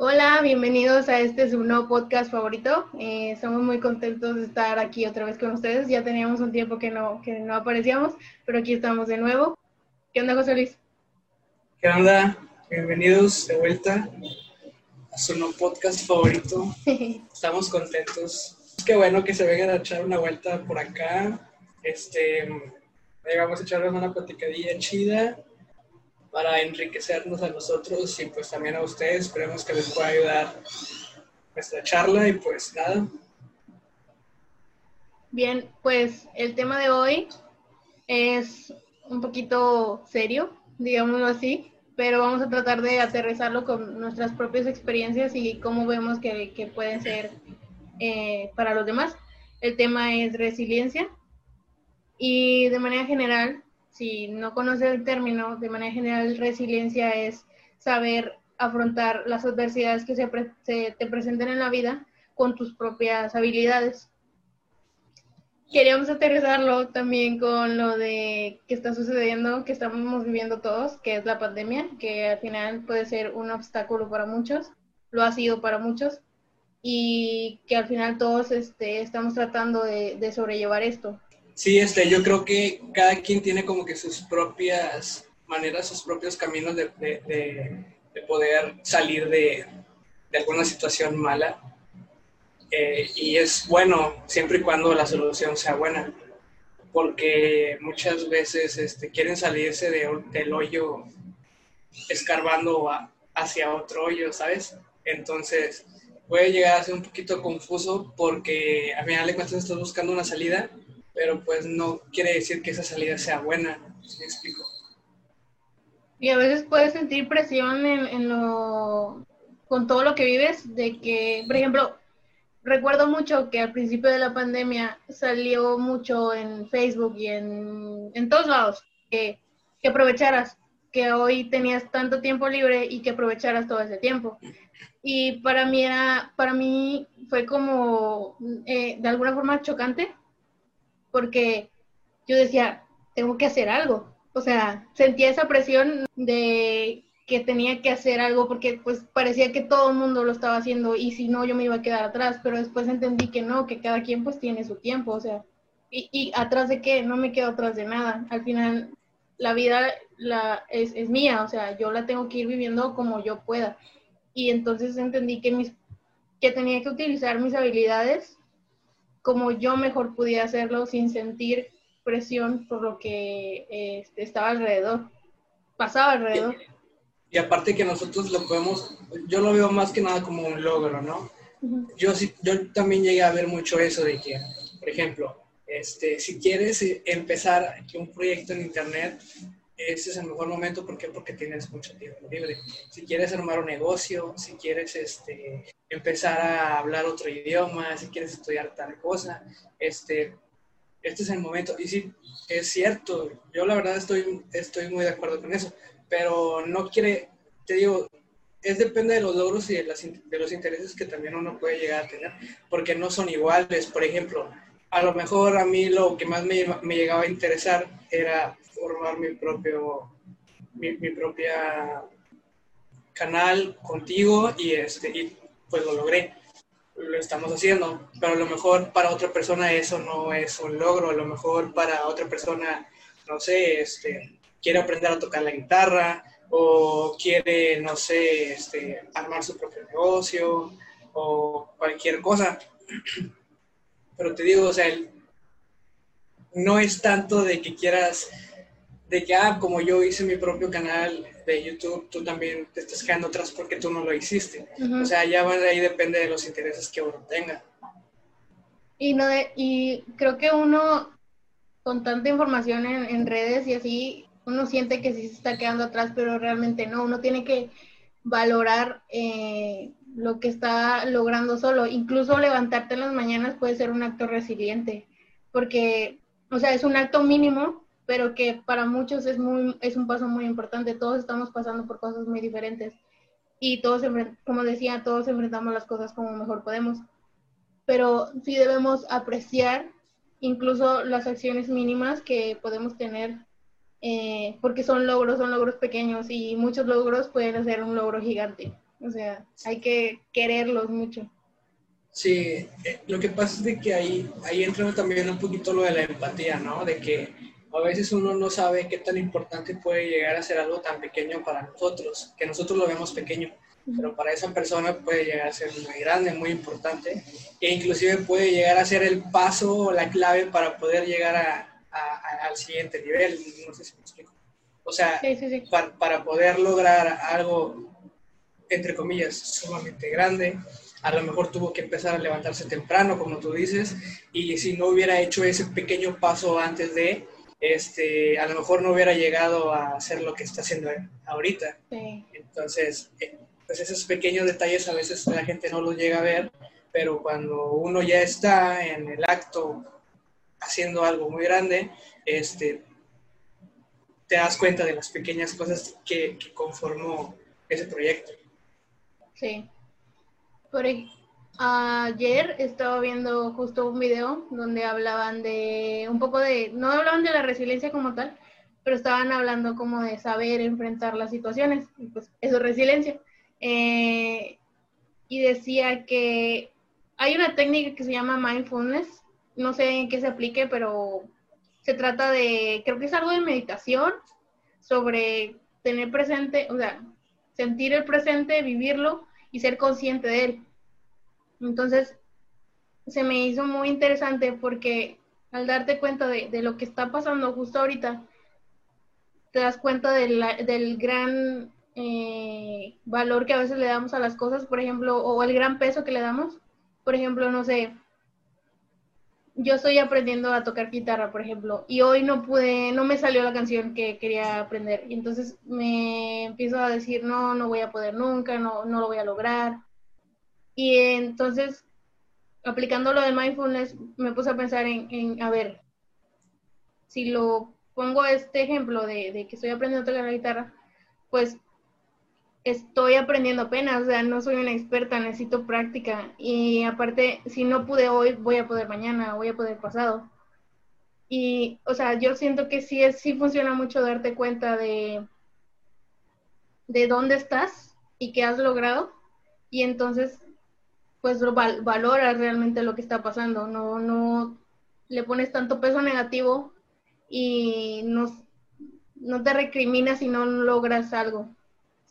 Hola, bienvenidos a este su nuevo podcast favorito. Eh, estamos muy contentos de estar aquí otra vez con ustedes. Ya teníamos un tiempo que no, que no aparecíamos, pero aquí estamos de nuevo. ¿Qué onda, José Luis? ¿Qué onda? Bienvenidos de vuelta a su nuevo podcast favorito. Estamos contentos. Qué bueno que se vengan a echar una vuelta por acá. Este, vamos a echarles una platicadilla chida para enriquecernos a nosotros y pues también a ustedes. Esperemos que les pueda ayudar nuestra charla y pues nada. Bien, pues el tema de hoy es un poquito serio, digámoslo así, pero vamos a tratar de aterrizarlo con nuestras propias experiencias y cómo vemos que, que pueden ser eh, para los demás. El tema es resiliencia y de manera general si no conoces el término, de manera general, resiliencia es saber afrontar las adversidades que se, te presenten en la vida con tus propias habilidades. Queríamos aterrizarlo también con lo de que está sucediendo, que estamos viviendo todos, que es la pandemia, que al final puede ser un obstáculo para muchos, lo ha sido para muchos, y que al final todos este, estamos tratando de sobrellevar esto. Sí, este, yo creo que cada quien tiene como que sus propias maneras, sus propios caminos de, poder salir de, alguna situación mala. Eh, y es bueno siempre y cuando la solución sea buena, porque muchas veces este, quieren salirse del hoyo escarbando hacia otro hoyo, ¿sabes? Entonces puede llegar a ser un poquito confuso porque a final de cuentas estás buscando una salida pero pues no quiere decir que esa salida sea buena, ¿me explico? Y a veces puedes sentir presión en, lo, con todo lo que vives, de que, por ejemplo, recuerdo mucho que al principio de la pandemia salió mucho en Facebook y en, en todos lados, que, que aprovecharas, que hoy tenías tanto tiempo libre y que aprovecharas todo ese tiempo. Y para mí era, para mí fue como eh, de alguna forma chocante porque yo decía, tengo que hacer algo. O sea, sentía esa presión de que tenía que hacer algo porque pues parecía que todo el mundo lo estaba haciendo y si no yo me iba a quedar atrás, pero después entendí que no, que cada quien pues tiene su tiempo, o sea, y, y atrás de qué, no me quedo atrás de nada. Al final la vida la, es, es mía, o sea, yo la tengo que ir viviendo como yo pueda. Y entonces entendí que, mis, que tenía que utilizar mis habilidades como yo mejor podía hacerlo sin sentir presión por lo que este, estaba alrededor, pasaba alrededor. Y, aparte que nosotros lo podemos, yo lo veo más que nada como un logro, ¿no? yo, yo también llegué a ver mucho eso de que, por ejemplo, este, si quieres empezar un proyecto en internet, ese es el mejor momento. Porque tienes mucho tiempo libre. Si quieres armar un negocio, si quieres este, empezar a hablar otro idioma, si quieres estudiar tal cosa, este, este es el momento. Y sí, es cierto, yo la verdad estoy, estoy muy de acuerdo con eso, pero no quiere, te digo, es depende de los logros y de, de los intereses que también uno puede llegar a tener, porque no son iguales. Por ejemplo, a lo mejor a mí lo que más me, me llegaba a interesar era formar mi propio, mi, propia canal contigo y, este, y pues lo logré. Lo estamos haciendo, pero a lo mejor para otra persona eso no es un logro, a lo mejor para otra persona, no sé, este, quiere aprender a tocar la guitarra o quiere, no sé, este, armar su propio negocio o cualquier cosa. Pero te digo, o sea, no es tanto de que quieras de que, ah, como yo hice mi propio canal de YouTube, tú también te estás quedando atrás porque tú no lo hiciste. O sea, ya va de ahí depende de los intereses que uno tenga. Y, no de, y creo que uno, con tanta información en, redes y así, uno siente que sí se está quedando atrás, pero realmente no. Uno tiene que valorar eh, lo que está logrando solo. Incluso levantarte en las mañanas puede ser un acto resiliente, porque, o sea, es un acto mínimo, pero que para muchos es, muy, es un paso muy importante. Todos estamos pasando por cosas muy diferentes y todos, como decía, todos enfrentamos las cosas como mejor podemos. Pero sí debemos apreciar incluso las acciones mínimas que podemos tener, eh, porque son logros, son logros pequeños y muchos logros pueden ser un logro gigante. O sea, hay que quererlos mucho. Sí, eh, lo que pasa es de que ahí, ahí entra también un poquito lo de la empatía, ¿no? De que a veces uno no sabe qué tan importante puede llegar a ser algo tan pequeño para nosotros, que nosotros lo vemos pequeño, pero para esa persona puede llegar a ser muy grande, muy importante, e inclusive puede llegar a ser el paso o la clave para poder llegar a, al siguiente nivel, no sé si me explico. O sea, Para, para poder lograr algo, entre comillas, sumamente grande, a lo mejor tuvo que empezar a levantarse temprano, como tú dices, y si no hubiera hecho ese pequeño paso antes de, este, a lo mejor no hubiera llegado a hacer lo que está haciendo ahorita. Entonces, eh, pues esos pequeños detalles a veces la gente no los llega a ver, pero cuando uno ya está en el acto haciendo algo muy grande, este, te das cuenta de las pequeñas cosas que, que conformó ese proyecto. Sí. Por ayer estaba viendo justo un video donde hablaban de un poco de, no hablaban de la resiliencia como tal, pero estaban hablando como de saber enfrentar las situaciones, pues eso es resiliencia. Eh, y decía que hay una técnica que se llama mindfulness, no sé en qué se aplique, pero se trata de, creo que es algo de meditación, sobre tener presente, o sea, sentir el presente, vivirlo y ser consciente de él. Entonces, se me hizo muy interesante porque al darte cuenta de, lo que está pasando justo ahorita, te das cuenta del gran eh, valor que a veces le damos a las cosas, por ejemplo, o el gran peso que le damos. Por ejemplo, no sé, yo estoy aprendiendo a tocar guitarra, por ejemplo, y hoy no pude, no me salió la canción que quería aprender. Y entonces me empiezo a decir, no, no voy a poder nunca, no, no lo voy a lograr. Y entonces, aplicando lo de mindfulness, me puse a pensar en, a ver, si lo pongo este ejemplo de, de que estoy aprendiendo a tocar la guitarra, pues estoy aprendiendo apenas, o sea, no soy una experta, necesito práctica. Y aparte, si no pude hoy, voy a poder mañana, voy a poder pasado. Y, o sea, yo siento que sí, es, sí funciona mucho darte cuenta de, de dónde estás y qué has logrado. Y entonces, pues valoras realmente lo que está pasando. No, no le pones tanto peso negativo y no, no te recriminas si no logras algo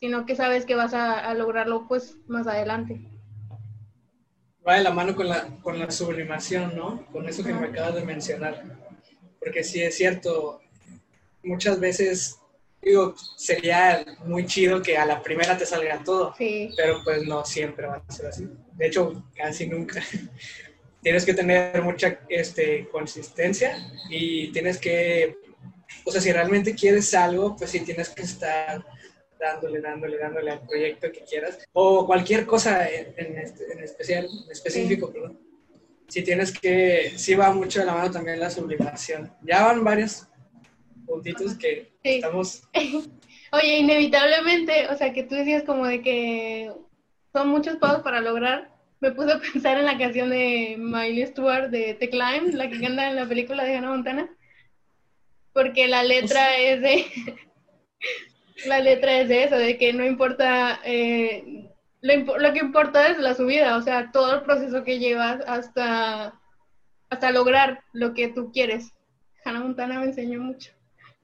sino que sabes que vas a, lograrlo pues más adelante. Va de la mano con la, con la sublimación, ¿no? Con eso que me acabas de mencionar. Porque sí es cierto, muchas veces, digo, sería muy chido que a la primera te salga todo, sí. pero pues no siempre va a ser así. De hecho, casi nunca. tienes que tener mucha este, consistencia y tienes que, o sea, si realmente quieres algo, pues sí tienes que estar dándole, dándole, dándole al proyecto que quieras, o cualquier cosa en, en, este, en especial, en específico, perdón. Si tienes que, sí va mucho de la mano también la sublimación. Ya van varios puntitos que estamos... Oye, inevitablemente, o sea, que tú decías como de que son muchos pasos para lograr, me puse a pensar en la canción de Miley Stewart de The Climb, la que canta en la película de Hannah Montana, porque la letra es de la letra es de eso, de que no importa, eh, lo, que importa es la subida, o sea, todo el proceso que llevas hasta, hasta lograr lo que tú quieres. Hannah Montana me enseñó mucho.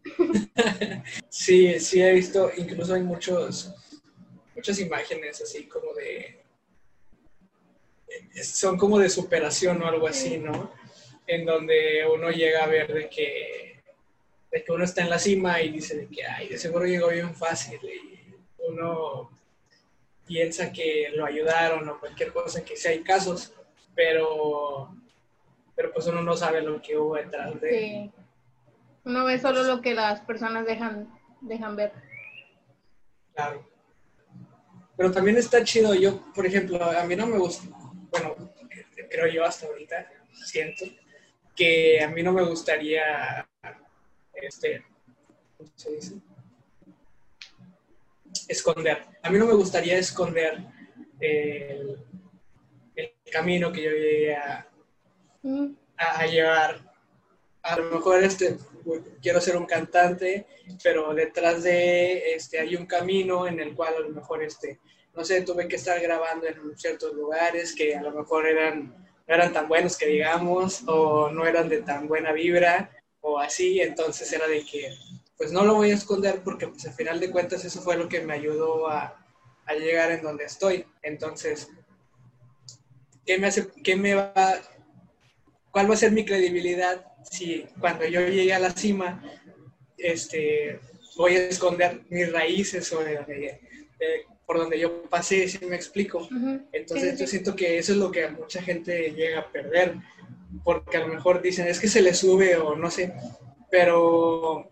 sí, sí he visto, incluso hay muchos, muchas imágenes así como de, son como de superación o algo así, ¿no? En donde uno llega a ver de que de que uno está en la cima y dice de que, ay, de seguro llegó bien fácil y uno piensa que lo ayudaron o cualquier cosa, que sí hay casos, pero, pero pues uno no sabe lo que hubo detrás de... Sí. Uno ve solo lo que las personas dejan, dejan ver. Claro. Pero también está chido, yo, por ejemplo, a mí no me gusta, bueno, creo yo hasta ahorita, siento, que a mí no me gustaría este, ¿cómo se dice? Esconder. A mí no me gustaría esconder el, camino que yo llegué mm. a, llevar. A lo mejor este, quiero ser un cantante, pero detrás de este hay un camino en el cual a lo mejor este no sé, tuve que estar grabando en ciertos lugares que a lo mejor eran, no eran tan buenos que digamos, o no eran de tan buena vibra, o así, entonces era de que, pues no lo voy a esconder porque pues al final de cuentas eso fue lo que me ayudó a, a llegar en donde estoy. Entonces, ¿qué me hace, qué me va, cuál va a ser mi credibilidad si cuando yo llegue a la cima, este, voy a esconder mis raíces o de, por donde yo pasé, si me explico. Entonces yo siento que eso es lo que mucha gente llega a perder, porque a lo mejor dicen, es que se le sube o no sé, pero,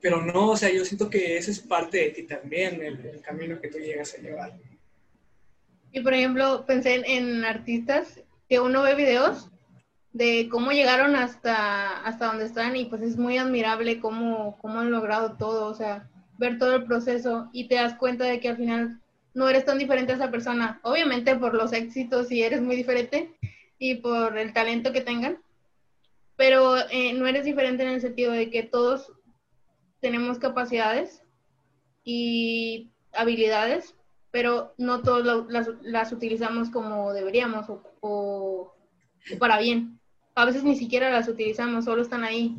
pero no, o sea, yo siento que esa es parte de ti también, el, camino que tú llegas a llevar. Y por ejemplo, pensé en, artistas que uno ve videos de cómo llegaron hasta, hasta donde están y pues es muy admirable cómo, cómo han logrado todo, o sea, ver todo el proceso y te das cuenta de que al final no eres tan diferente a esa persona. Obviamente por los éxitos sí eres muy diferente y por el talento que tengan, pero eh, no eres diferente en el sentido de que todos tenemos capacidades y habilidades, pero no todos las, utilizamos como deberíamos o para bien. A veces ni siquiera las utilizamos, solo están ahí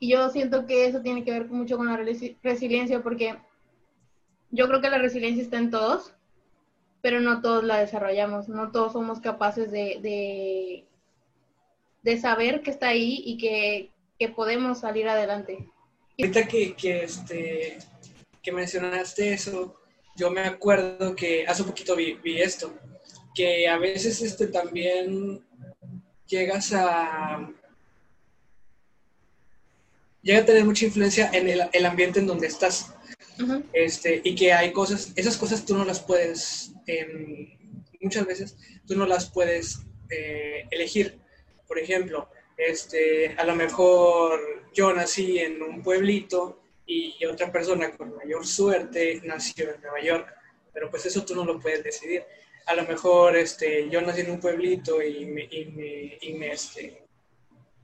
y yo siento que eso tiene que ver mucho con la resiliencia, porque yo creo que la resiliencia está en todos, pero no todos la desarrollamos, no todos somos capaces de, de, saber que está ahí y que, podemos salir adelante. Ahorita que, que, este, que mencionaste eso, yo me acuerdo que hace poquito vi, vi, esto, que a veces este, también llegas a, llega a tener mucha influencia en el, ambiente en donde estás. Este, y que hay cosas, esas cosas tú no las puedes, em, muchas veces tú no las puedes eh, elegir. Por ejemplo, este, a lo mejor yo nací en un pueblito y otra persona con mayor suerte nació en Nueva York, pero pues eso tú no lo puedes decidir. A lo mejor este, yo nací en un pueblito y me, y me, y me este,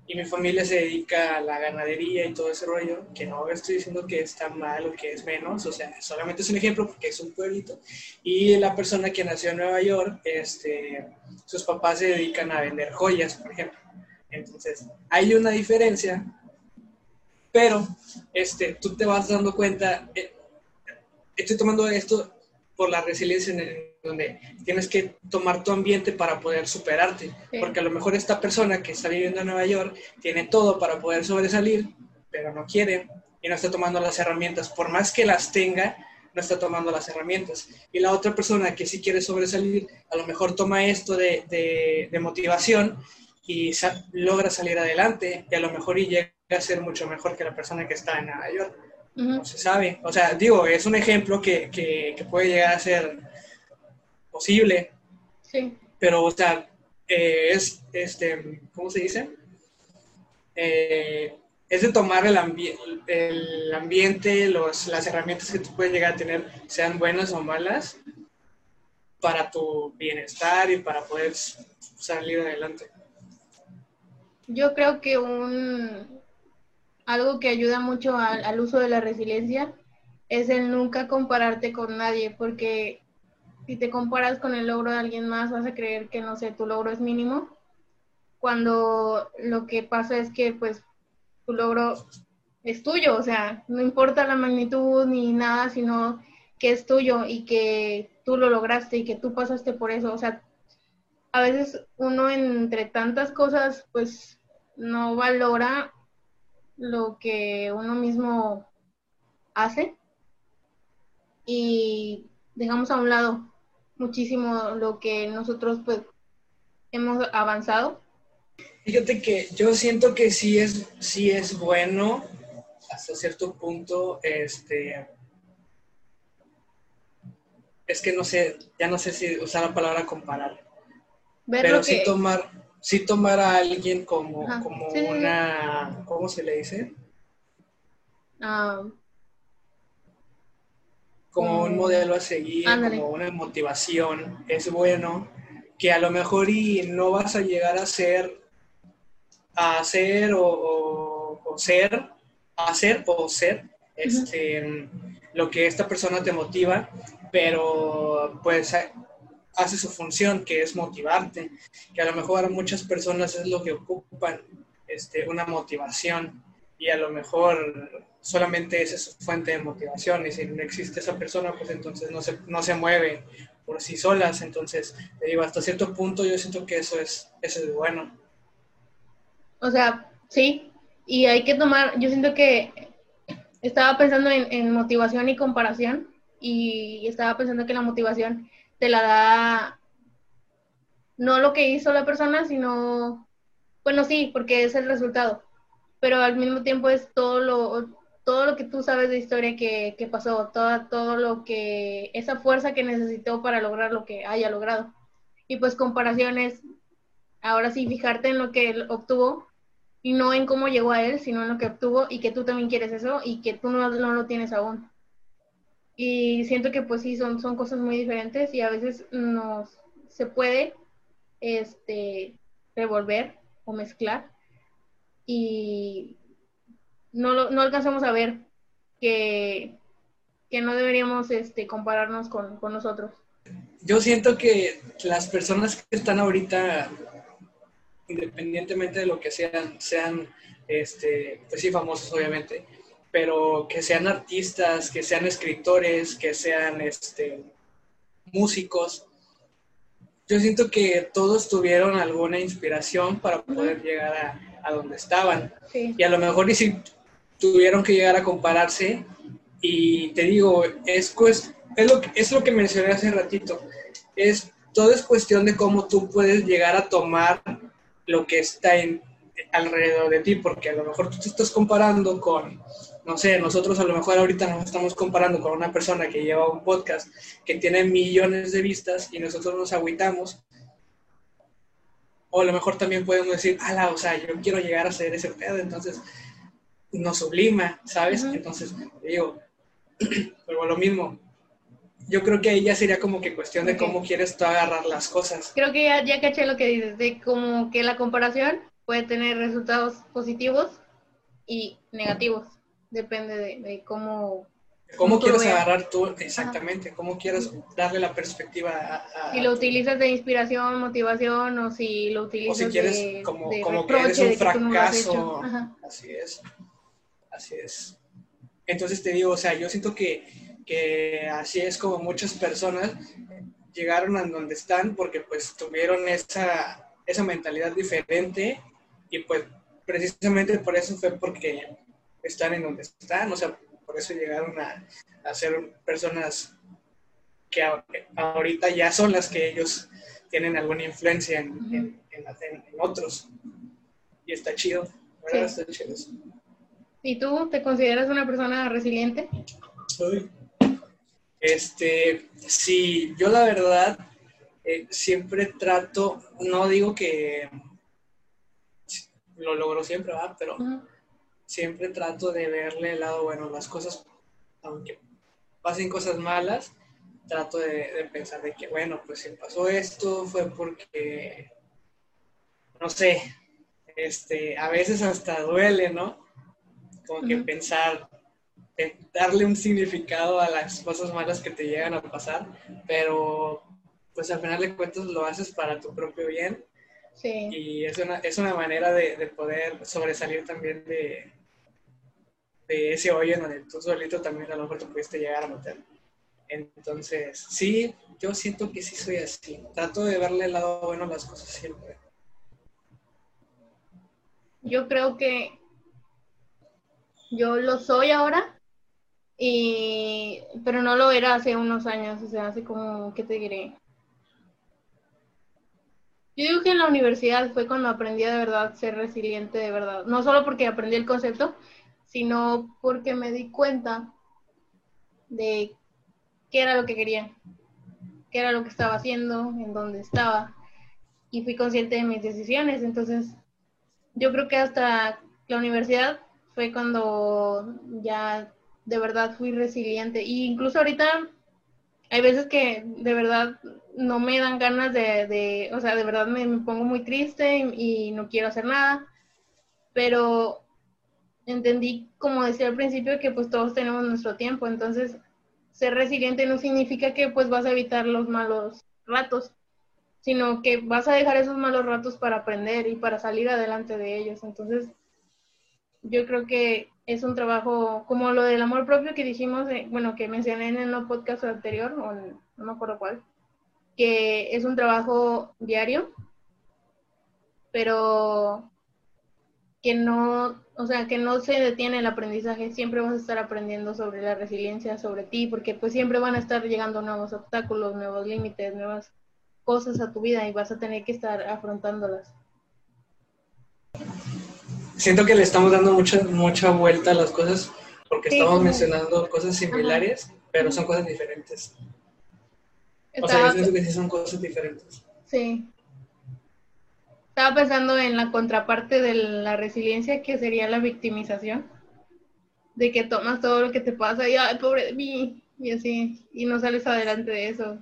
y mi familia se dedica a la ganadería y todo ese rollo, que no estoy diciendo que está mal o que es menos, o sea, solamente es un ejemplo porque es un pueblito. Y la persona que nació en Nueva York, este, sus papás se dedican a vender joyas, por ejemplo. Entonces, hay una diferencia, pero este, tú te vas dando cuenta, eh, estoy tomando esto por la resiliencia en el donde tienes que tomar tu ambiente para poder superarte, porque a lo mejor esta persona que está viviendo en Nueva York tiene todo para poder sobresalir, pero no quiere y no está tomando las herramientas, por más que las tenga, no está tomando las herramientas. Y la otra persona que sí quiere sobresalir, a lo mejor toma esto de, de, motivación y logra salir adelante y a lo mejor y llega a ser mucho mejor que la persona que está en Nueva York. No se sabe. O sea, digo, es un ejemplo que, que, que puede llegar a ser posible. Sí. Pero, o sea, eh, es, este, ¿cómo se dice? Eh, es de tomar el, el ambiente, los, las herramientas que tú puedes llegar a tener, sean buenas o malas, para tu bienestar y para poder salir adelante. Yo creo que un algo que ayuda mucho al, al uso de la resiliencia es el nunca compararte con nadie, porque si te comparas con el logro de alguien más, vas a creer que, no sé, tu logro es mínimo, cuando lo que pasa es que, pues, tu logro es tuyo, o sea, no importa la magnitud ni nada, sino que es tuyo y que tú lo lograste y que tú pasaste por eso, o sea, a veces uno entre tantas cosas, pues, no valora lo que uno mismo hace y dejamos a un lado muchísimo lo que nosotros pues hemos avanzado. Fíjate que yo siento que sí es, sí es bueno hasta cierto punto, este, es que no sé, ya no sé si usar la palabra comparar, pero sí tomar, sí tomar a alguien como, como una, ¿cómo se le dice? Ah, como un modelo a seguir, como una motivación, es bueno, que a lo mejor y no vas a llegar a ser, a hacer o, ser, a hacer o ser, este, lo que esta persona te motiva, pero pues hace su función, que es motivarte, que a lo mejor a muchas personas es lo que ocupan, este, una motivación, y a lo mejor solamente esa es su fuente de motivación, y si no existe esa persona, pues entonces no se, no se mueve por sí solas, entonces, hasta cierto punto yo siento que eso es, eso es bueno. O sea, sí, y hay que tomar, yo siento que estaba pensando en, en motivación y comparación, y estaba pensando que la motivación te la da no lo que hizo la persona, sino, bueno, sí, porque es el resultado, pero al mismo tiempo es todo lo, todo lo que tú sabes de historia que, que pasó, todo, todo lo que, esa fuerza que necesitó para lograr lo que haya logrado. Y pues comparaciones, ahora sí, fijarte en lo que él obtuvo y no en cómo llegó a él, sino en lo que obtuvo y que tú también quieres eso y que tú no, no lo tienes aún. Y siento que pues sí, son, son cosas muy diferentes y a veces nos se puede este, revolver o mezclar y no, no alcanzamos a ver que, que no deberíamos este, compararnos con, con nosotros. Yo siento que las personas que están ahorita, independientemente de lo que sean, sean, este, pues sí, famosos obviamente, pero que sean artistas, que sean escritores, que sean este, músicos. Yo siento que todos tuvieron alguna inspiración para poder llegar a, a donde estaban. Y a lo mejor ni si tuvieron que llegar a compararse. Y te digo, es, pues, es, lo, que, es lo que mencioné hace ratito. Es, todo es cuestión de cómo tú puedes llegar a tomar lo que está en, alrededor de ti, porque a lo mejor tú te estás comparando con no sé, nosotros a lo mejor ahorita nos estamos comparando con una persona que lleva un podcast que tiene millones de vistas y nosotros nos agüitamos. O a lo mejor también podemos decir, ala, o sea, yo quiero llegar a ser ese pedo, entonces nos sublima, ¿sabes? Entonces, digo, pero lo mismo. Yo creo que ahí ya sería como que cuestión de cómo quieres tú agarrar las cosas. Creo que ya, ya caché lo que dices, de como que la comparación puede tener resultados positivos y negativos depende de, cómo... ¿Cómo quieres agarrar tú, exactamente, cómo quieres darle la perspectiva a, Si lo utilizas de inspiración, motivación, o si lo utilizas o si quieres como, como que eres un fracaso. así es, así es. Entonces te digo, o sea, yo siento que, que así es como muchas personas llegaron a donde están porque pues tuvieron esa, esa mentalidad diferente y pues precisamente por eso fue porque están en donde están, o sea, por eso llegaron a, ser personas que ahorita ya son las que ellos tienen alguna influencia en, otros. Y está chido, Está chido ¿Y tú te consideras una persona resiliente? Este, sí, yo la verdad eh, siempre trato, no digo que lo logro siempre, ¿verdad? Pero siempre trato de verle el lado bueno las cosas, aunque pasen cosas malas, trato de, pensar de que, bueno, pues si pasó esto fue porque, no sé, este, a veces hasta duele, ¿no? Como que pensar, darle un significado a las cosas malas que te llegan a pasar, pero pues al final de cuentas lo haces para tu propio bien. Sí. Y es una, es una manera de, de poder sobresalir también de, de ese hoyo en donde tú solito también a lo mejor te pudiste llegar a meter. Entonces, sí, yo siento que sí soy así. Trato de verle el lado bueno a las cosas siempre. Yo creo que yo lo soy ahora, y, pero no lo era hace unos años, o sea, hace como, ¿qué te diré? Yo digo que en la universidad fue cuando aprendí de verdad ser resiliente de verdad. No solo porque aprendí el concepto, sino porque me di cuenta de qué era lo que quería, qué era lo que estaba haciendo, en dónde estaba, y fui consciente de mis decisiones. Entonces, yo creo que hasta la universidad fue cuando ya de verdad fui resiliente. Y incluso ahorita hay veces que de verdad no me dan ganas de, o sea, de verdad me, pongo muy triste y, no quiero hacer nada, pero entendí, como decía al principio, que pues todos tenemos nuestro tiempo, entonces ser resiliente no significa que pues vas a evitar los malos ratos, sino que vas a dejar esos malos ratos para aprender y para salir adelante de ellos. Entonces, yo creo que es un trabajo como lo del amor propio que dijimos, eh, bueno, que mencioné en el podcast anterior, no me acuerdo cuál, que es un trabajo diario, pero que no, o sea, que no se detiene el aprendizaje, siempre vas a estar aprendiendo sobre la resiliencia, sobre ti, porque pues siempre van a estar llegando nuevos obstáculos, nuevos límites, nuevas cosas a tu vida y vas a tener que estar afrontándolas. Siento que le estamos dando mucha, mucha vuelta a las cosas porque estamos mencionando cosas similares, pero son cosas diferentes. O sea, yo pienso que sí son cosas diferentes. Sí. Estaba pensando en la contraparte de la resiliencia, que sería la victimización. De que tomas todo lo que te pasa y, ay, pobre de mí, y así, y no sales adelante de eso.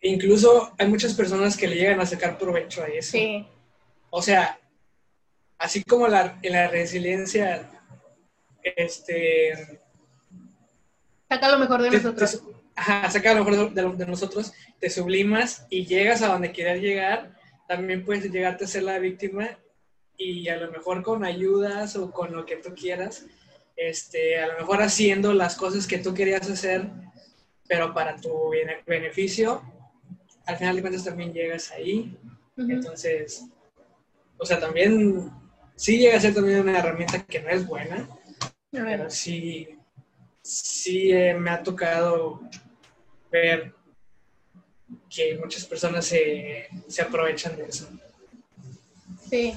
Incluso hay muchas personas que le llegan a sacar provecho a eso. Sí. O sea, así como la, en la resiliencia, este... Saca lo mejor de nosotros ajá, saca lo mejor de, nosotros, te sublimas y llegas a donde quieras llegar, también puedes llegarte a ser la víctima y a lo mejor con ayudas o con lo que tú quieras, este, a lo mejor haciendo las cosas que tú querías hacer, pero para tu beneficio, al final de cuentas también llegas ahí. Entonces, o sea, también sí llega a ser también una herramienta que no es buena, pero sí, sí eh, me ha tocado ver que muchas personas se, aprovechan de eso. Sí,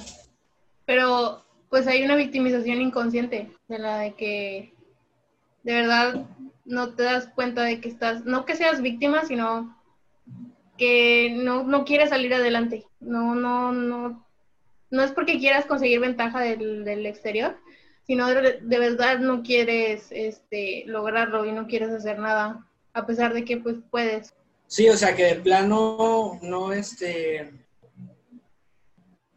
pero pues hay una victimización inconsciente de la de que de verdad no te das cuenta de que estás, no que seas víctima, sino que no, no quieres salir adelante. No, no, no, no es porque quieras conseguir ventaja del, exterior, sino de, de, verdad no quieres este, lograrlo y no quieres hacer nada a pesar de que pues puedes. Sí, o sea que de plano no este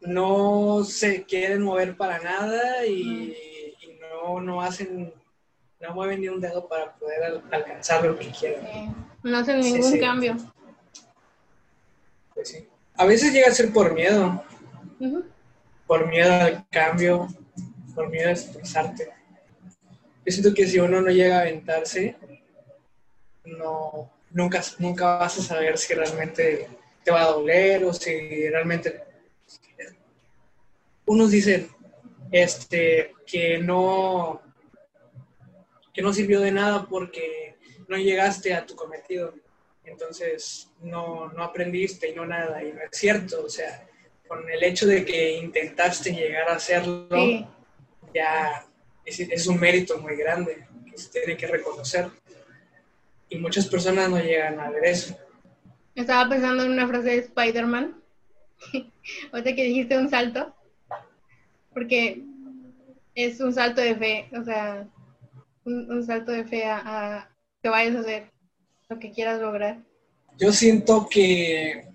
no se quieren mover para nada y, no, no hacen, no mueven ni un dedo para poder alcanzar lo que quieren. no hacen ningún cambio. Pues sí. A veces llega a ser por miedo. Por miedo al cambio, por miedo a expresarte. Yo siento que si uno no llega a aventarse, no, nunca, nunca vas a saber si realmente te va a doler o si realmente... Unos dicen este, que no que no sirvió de nada porque no llegaste a tu cometido. Entonces no, no aprendiste y no nada. Y no es cierto. O sea, con el hecho de que intentaste llegar a hacerlo, ya es, es, un mérito muy grande que se tiene que reconocer y muchas personas no llegan a ver eso. Estaba pensando en una frase de Spider-Man, ahorita que dijiste un salto, porque es un salto de fe, o sea, un, salto de fe a, que vayas a hacer lo que quieras lograr. Yo siento que,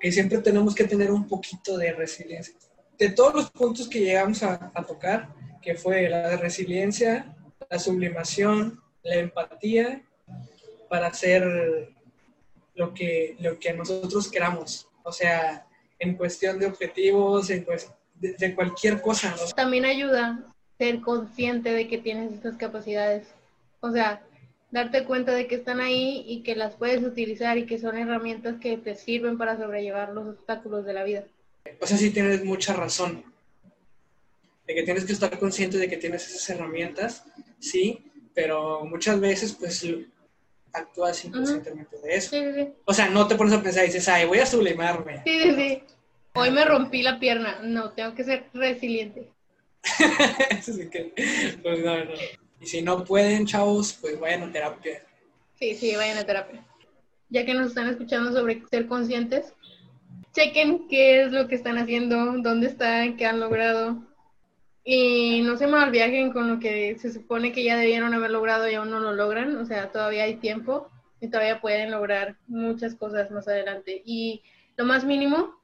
que siempre tenemos que tener un poquito de resiliencia. De todos los puntos que llegamos a, a tocar, que fue la resiliencia, la sublimación, la empatía para hacer lo que, lo que nosotros queramos. O sea, en cuestión de objetivos, en de, cualquier cosa. También ayuda ser consciente de que tienes estas capacidades. O sea, darte cuenta de que están ahí y que las puedes utilizar y que son herramientas que te sirven para sobrellevar los obstáculos de la vida. O sea, sí tienes mucha razón. De que tienes que estar consciente de que tienes esas herramientas, sí, pero muchas veces pues actúas inconscientemente de eso. O sea, no te pones a pensar y dices, ay, voy a sublimarme. Sí, sí, sí. Hoy me rompí la pierna. No, tengo que ser resiliente. que, pues no, no. Y si no pueden, chavos, pues vayan a terapia. Sí, sí, vayan a terapia. Ya que nos están escuchando sobre ser conscientes, chequen qué es lo que están haciendo, dónde están, qué han logrado, y no se malviajen con lo que se supone que ya debieron haber logrado y aún no lo logran. O sea, todavía hay tiempo y todavía pueden lograr muchas cosas más adelante. Y lo más mínimo,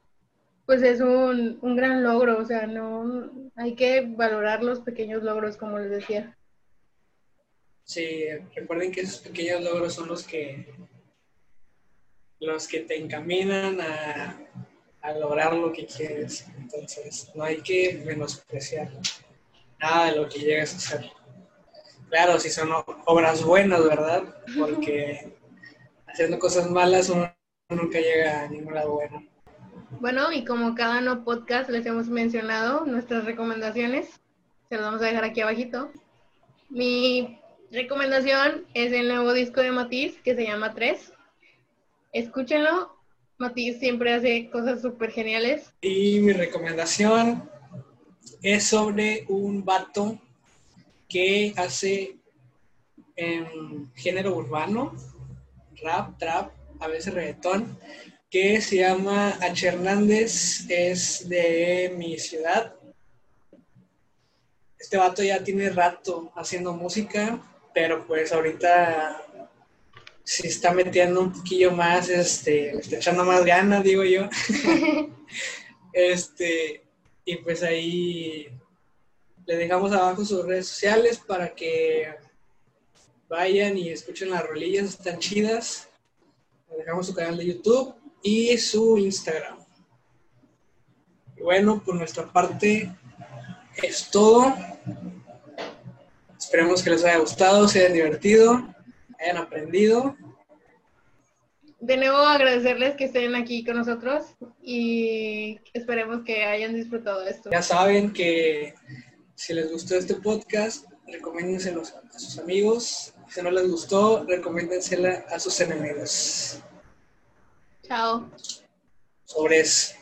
pues es un, un gran logro. O sea, no hay que valorar los pequeños logros, como les decía. Sí, recuerden que esos pequeños logros son los que los que te encaminan a, a lograr lo que quieres. Entonces, no hay que menospreciar nada de lo que llegas a hacer. Claro, si son obras buenas, ¿verdad? Porque haciendo cosas malas uno nunca llega a ningún lado bueno. Bueno, y como cada no podcast les hemos mencionado nuestras recomendaciones, se las vamos a dejar aquí abajito. Mi recomendación es el nuevo disco de Matiz que se llama Tres. Escúchenlo. Matiz siempre hace cosas súper geniales. Y mi recomendación es sobre un vato que hace en género urbano, rap, trap, a veces reggaetón, que se llama H. Hernández, es de mi ciudad. Este vato ya tiene rato haciendo música, pero pues ahorita se está metiendo un poquillo más, este, está echando más ganas, digo yo. este, y pues ahí le dejamos abajo sus redes sociales para que vayan y escuchen las rolillas, están chidas. Le dejamos su canal de YouTube y su Instagram. Y bueno, por nuestra parte es todo. Esperemos que les haya gustado, se hayan divertido, hayan aprendido. De nuevo agradecerles que estén aquí con nosotros y esperemos que hayan disfrutado esto. Ya saben que si les gustó este podcast, recomiéndenselo a sus amigos. Si no les gustó, recomiéndensela a sus enemigos. Chao. Sobres.